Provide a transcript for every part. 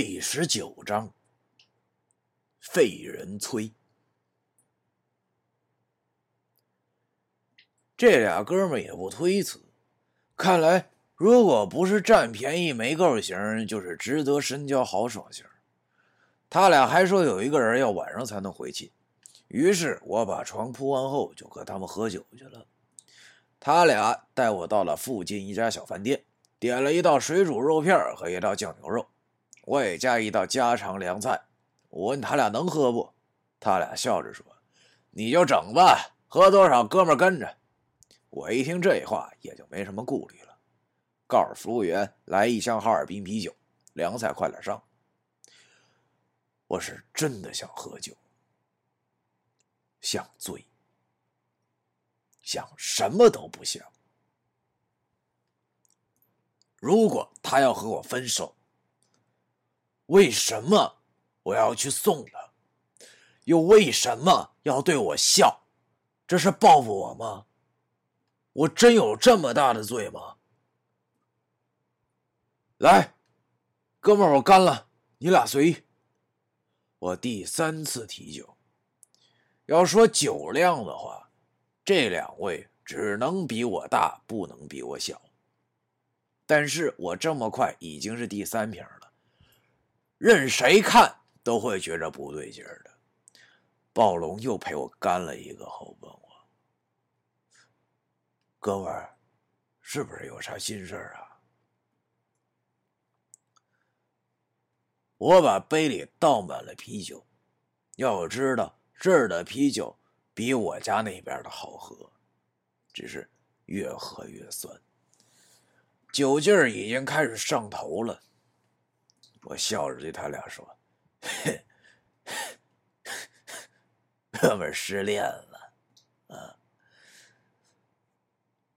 第十九章，废人催。这俩哥们也不推辞，看来如果不是占便宜没够型，就是值得深交豪爽型。他俩还说有一个人要晚上才能回去，于是我把床铺完后就和他们喝酒去了。他俩带我到了附近一家小饭店，点了一道水煮肉片和一道酱牛肉。我也加一道家常凉菜。我问他俩能喝不？他俩笑着说：“你就整吧，喝多少哥们跟着。”我一听这话，也就没什么顾虑了，告诉服务员来一箱哈尔滨啤酒，凉菜快点上。我是真的想喝酒，想醉，想什么都不想。如果他要和我分手，为什么我要去送他？又为什么要对我笑？这是报复我吗？我真有这么大的罪吗？来，哥们儿，我干了，你俩随意。我第三次提酒，要说酒量的话，这两位只能比我大，不能比我小。但是我这么快已经是第三瓶。任谁看都会觉着不对劲儿的。暴龙又陪我干了一个后，问我：“哥们儿，是不是有啥心事儿啊？”我把杯里倒满了啤酒。要知道，这儿的啤酒比我家那边的好喝，只是越喝越酸，酒劲儿已经开始上头了。我笑着对他俩说：“哥们失恋了，啊！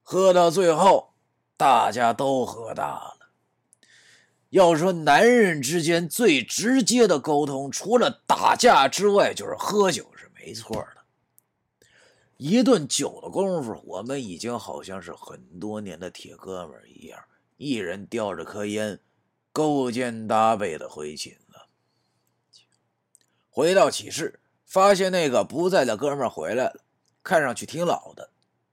喝到最后，大家都喝大了。要说男人之间最直接的沟通，除了打架之外，就是喝酒是没错的。一顿酒的功夫，我们已经好像是很多年的铁哥们一样，一人叼着颗烟。”勾肩搭背的回寝了。回到寝室，发现那个不在的哥们回来了，看上去挺老的，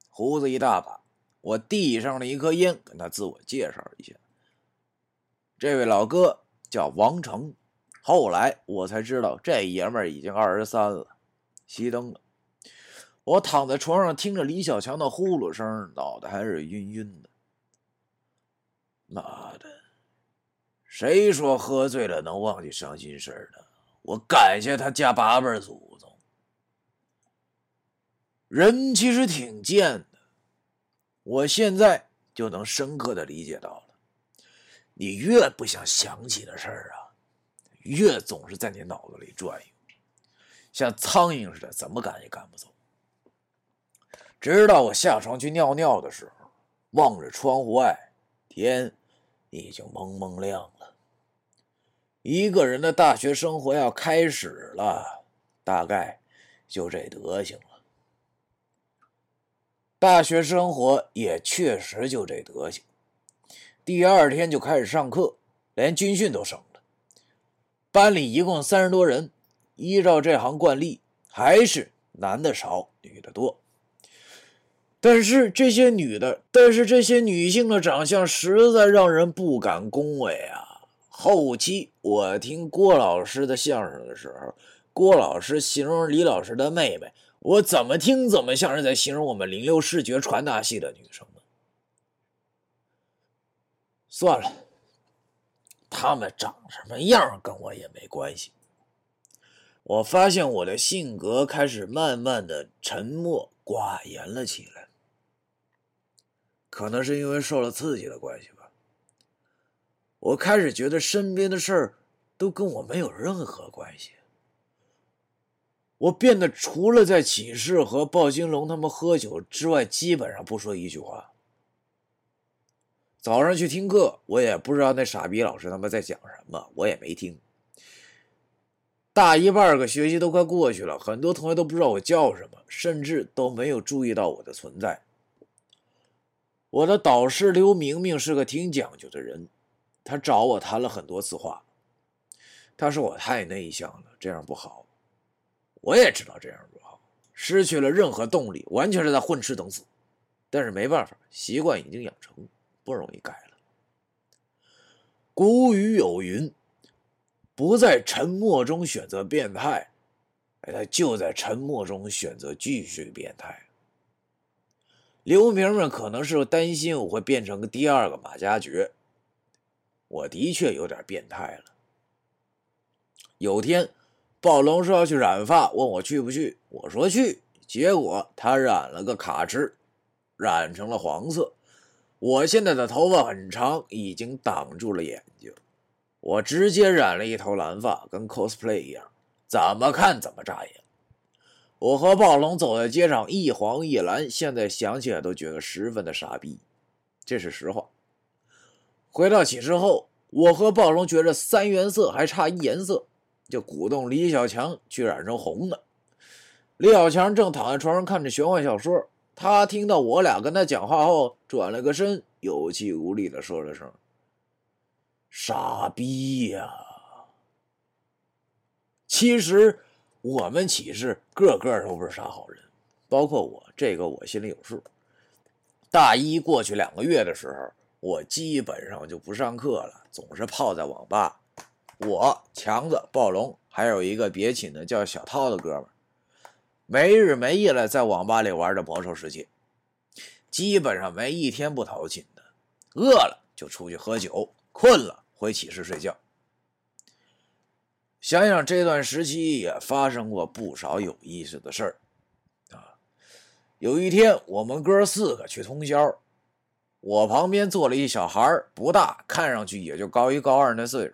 胡子一大把。我递上了一颗烟，跟他自我介绍一下。这位老哥叫王成。后来我才知道，这爷们已经二十三了。熄灯了，我躺在床上，听着李小强的呼噜声，脑袋还是晕晕的。妈的！谁说喝醉了能忘记伤心事儿的？我感谢他家八辈祖宗。人其实挺贱的，我现在就能深刻的理解到了。你越不想想起的事儿啊，越总是在你脑子里转悠，像苍蝇似的，怎么赶也赶不走。直到我下床去尿尿的时候，望着窗户外，天已经蒙蒙亮了。一个人的大学生活要开始了，大概就这德行了。大学生活也确实就这德行。第二天就开始上课，连军训都省了。班里一共三十多人，依照这行惯例，还是男的少，女的多。但是这些女的，但是这些女性的长相实在让人不敢恭维啊。后期我听郭老师的相声的时候，郭老师形容李老师的妹妹，我怎么听怎么像是在形容我们零六视觉传达系的女生呢？算了，她们长什么样跟我也没关系。我发现我的性格开始慢慢的沉默寡言了起来，可能是因为受了刺激的关系吧。我开始觉得身边的事儿都跟我没有任何关系。我变得除了在寝室和鲍金龙他们喝酒之外，基本上不说一句话。早上去听课，我也不知道那傻逼老师他们在讲什么，我也没听。大一半个学期都快过去了，很多同学都不知道我叫什么，甚至都没有注意到我的存在。我的导师刘明明是个挺讲究的人。他找我谈了很多次话，他说我太内向了，这样不好。我也知道这样不好，失去了任何动力，完全是在混吃等死。但是没办法，习惯已经养成，不容易改了。古语有云：“不在沉默中选择变态，他就在沉默中选择继续变态。”刘明们可能是担心我会变成个第二个马加爵，我的确有点变态了。有天，暴龙说要去染发，问我去不去。我说去，结果他染了个卡池，染成了黄色。我现在的头发很长，已经挡住了眼睛。我直接染了一头蓝发，跟 cosplay 一样，怎么看怎么扎眼。我和暴龙走在街上，一黄一蓝，现在想起来都觉得十分的傻逼，这是实话。回到寝室后，我和暴龙觉着三原色还差一颜色。就鼓动李小强去染成红的。李小强正躺在床上看着玄幻小说，他听到我俩跟他讲话后，转了个身，有气无力的说了声：“傻逼呀！”其实我们寝室个个都不是啥好人，包括我，这个我心里有数。大一过去两个月的时候，我基本上就不上课了，总是泡在网吧。我强子、暴龙，还有一个别寝的叫小涛的哥们，没日没夜的在网吧里玩着《魔兽世界》，基本上没一天不逃寝的。饿了就出去喝酒，困了回寝室睡觉。想想这段时期也发生过不少有意思的事儿啊。有一天，我们哥四个去通宵，我旁边坐了一小孩不大，看上去也就高一高二那岁数。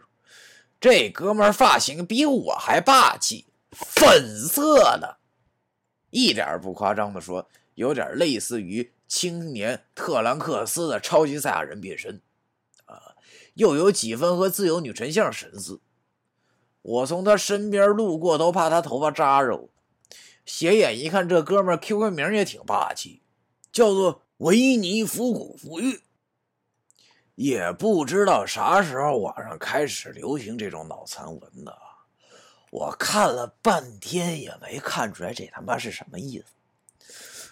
这哥们发型比我还霸气，粉色的，一点不夸张的说，有点类似于青年特兰克斯的超级赛亚人变身，啊，又有几分和自由女神像神似。我从他身边路过都怕他头发扎着我。斜眼一看，这哥们 QQ 名也挺霸气，叫做维尼复古富裕。也不知道啥时候网上开始流行这种脑残文的，我看了半天也没看出来这他妈是什么意思。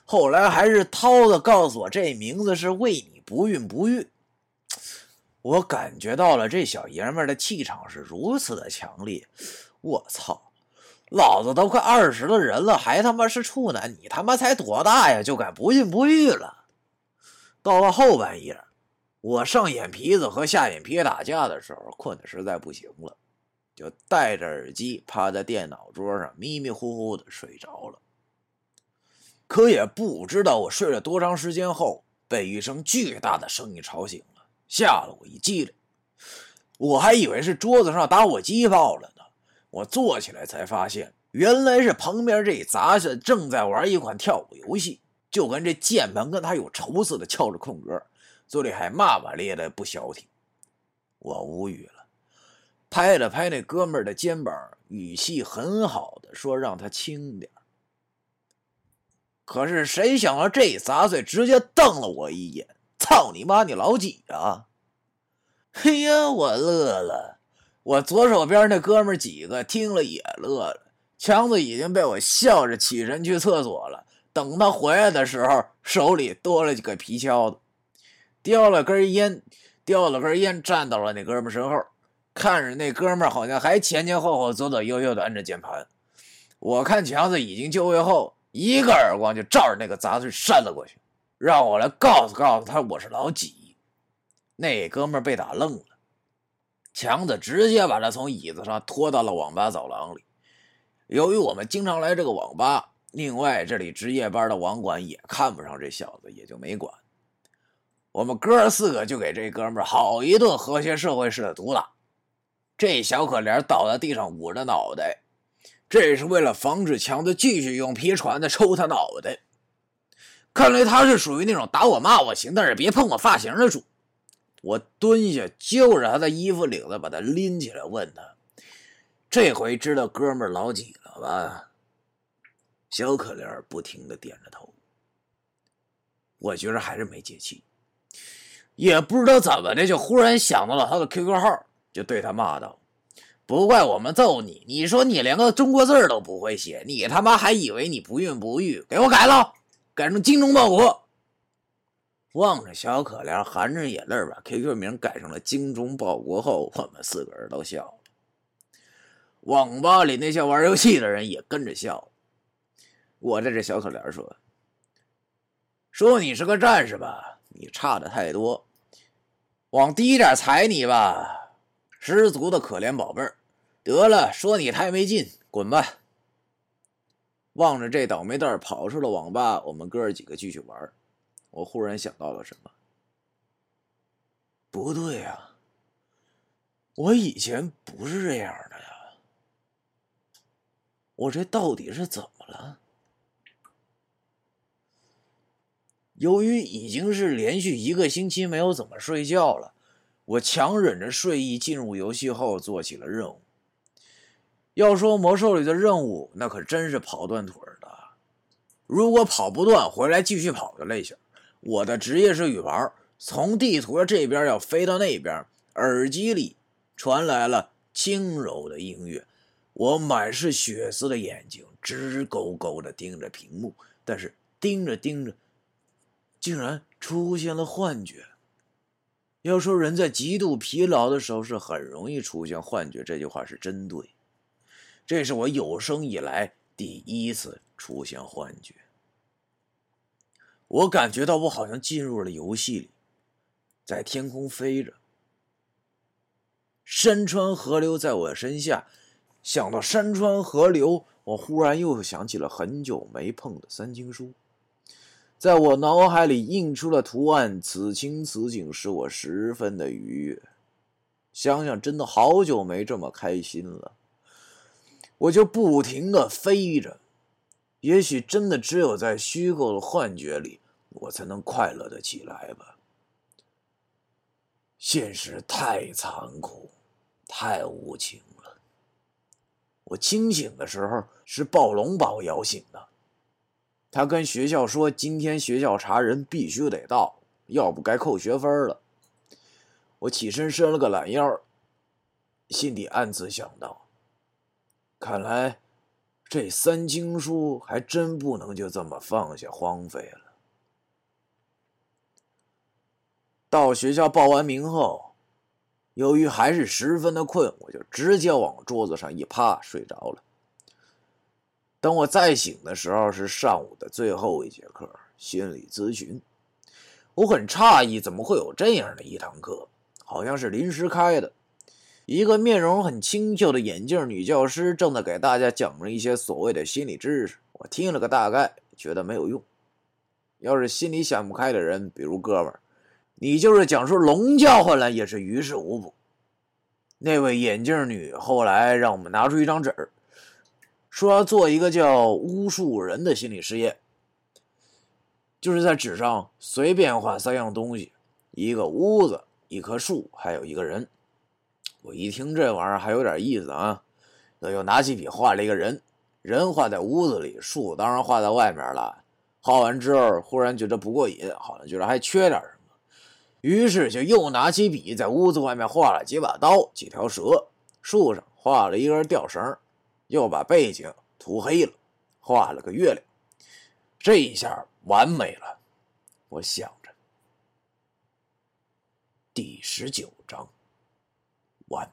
后来还是涛子告诉我，这名字是为你不孕不育。我感觉到了这小爷们的气场是如此的强烈，我操，老子都快二十的人了，还他妈是处男，你他妈才多大呀，就敢不孕不育了？到了后半夜。我上眼皮子和下眼皮打架的时候，困得实在不行了，就戴着耳机趴在电脑桌上，迷迷糊糊的睡着了。可也不知道我睡了多长时间后，被一声巨大的声音吵醒了，吓了我一激灵。我还以为是桌子上打火机爆了呢。我坐起来才发现，原来是旁边这杂子正在玩一款跳舞游戏，就跟这键盘跟他有仇似的敲着空格。嘴里还骂骂咧咧，不消停。我无语了，拍了拍那哥们儿的肩膀，语气很好的说：“让他轻点。”可是谁想到这杂碎直接瞪了我一眼：“操你妈，你老几啊？”嘿呀，我乐了。我左手边那哥们几个听了也乐了。强子已经被我笑着起身去厕所了。等他回来的时候，手里多了几个皮锹子。叼了根烟，叼了根烟，站到了那哥们身后，看着那哥们好像还前前后后、左左右右的按着键盘。我看强子已经就位后，一个耳光就照着那个杂碎扇了过去，让我来告诉告诉他我是老几。那哥们被打愣了，强子直接把他从椅子上拖到了网吧走廊里。由于我们经常来这个网吧，另外这里值夜班的网管也看不上这小子，也就没管。我们哥四个就给这哥们儿好一顿和谐社会式的毒打，这小可怜倒在地上捂着脑袋，这是为了防止强子继续用皮船子抽他脑袋。看来他是属于那种打我骂我行，但是别碰我发型的主。我蹲下揪着他的衣服领子，把他拎起来，问他：“这回知道哥们儿老几了吧？”小可怜不停的点着头。我觉着还是没解气。也不知道怎么的，就忽然想到了他的 QQ 号，就对他骂道：“不怪我们揍你，你说你连个中国字都不会写，你他妈还以为你不孕不育？给我改了，改成精忠报国。望着小可怜含着眼泪把 QQ 名改成了精忠报国后，我们四个人都笑了。网吧里那些玩游戏的人也跟着笑。我对这小可怜说：“说你是个战士吧，你差的太多，往低点踩你吧，十足的可怜宝贝儿。”得了，说你太没劲，滚吧！望着这倒霉蛋跑出了网吧，我们哥几个继续玩。我忽然想到了什么，不对呀，我以前不是这样的呀，我这到底是怎么了？由于已经是连续一个星期没有怎么睡觉了，我强忍着睡意进入游戏后做起了任务。要说魔兽里的任务，那可真是跑断腿的。如果跑不断，回来继续跑的类型。我的职业是羽毛，从地图的这边要飞到那边，耳机里传来了轻柔的音乐。我满是血丝的眼睛直勾勾的盯着屏幕，但是盯着盯着，竟然出现了幻觉。要说人在极度疲劳的时候是很容易出现幻觉，这句话是真对。这是我有生以来第一次出现幻觉。我感觉到我好像进入了游戏里，在天空飞着。山川河流在我身下，想到山川河流，我忽然又想起了很久没碰的三经书，在我脑海里印出了图案，此情此景使我十分的愉悦。想想真的好久没这么开心了。我就不停的飞着，也许真的只有在虚构的幻觉里，我才能快乐的起来吧。现实太残酷，太无情了。我清醒的时候是暴龙把我摇醒的，他跟学校说今天学校查人必须得到，要不该扣学分了。我起身伸了个懒腰，心里暗自想到。看来，这三经书还真不能就这么放下荒废了。到学校报完名后，由于还是十分的困，我就直接往桌子上一趴，睡着了。等我再醒的时候，是上午的最后一节课——心理咨询。我很诧异，怎么会有这样的一堂课？好像是临时开的。一个面容很清秀的眼镜女教师正在给大家讲着一些所谓的心理知识，我听了个大概，觉得没有用。要是心里想不开的人，比如哥们儿，你就是讲出龙叫唤来也是于事无补。那位眼镜女后来让我们拿出一张纸儿，说要做一个叫巫术人的心理实验，就是在纸上随便画三样东西：一个屋子、一棵树，还有一个人。我一听这玩意儿还有点意思啊，那又拿起笔画了一个人，人画在屋子里，树当然画在外面了。画完之后，忽然觉得不过瘾，好像觉得还缺点什么，于是就又拿起笔在屋子外面画了几把刀、几条蛇，树上画了一根吊绳，又把背景涂黑了，画了个月亮。这一下完美了，我想着。第十九章。完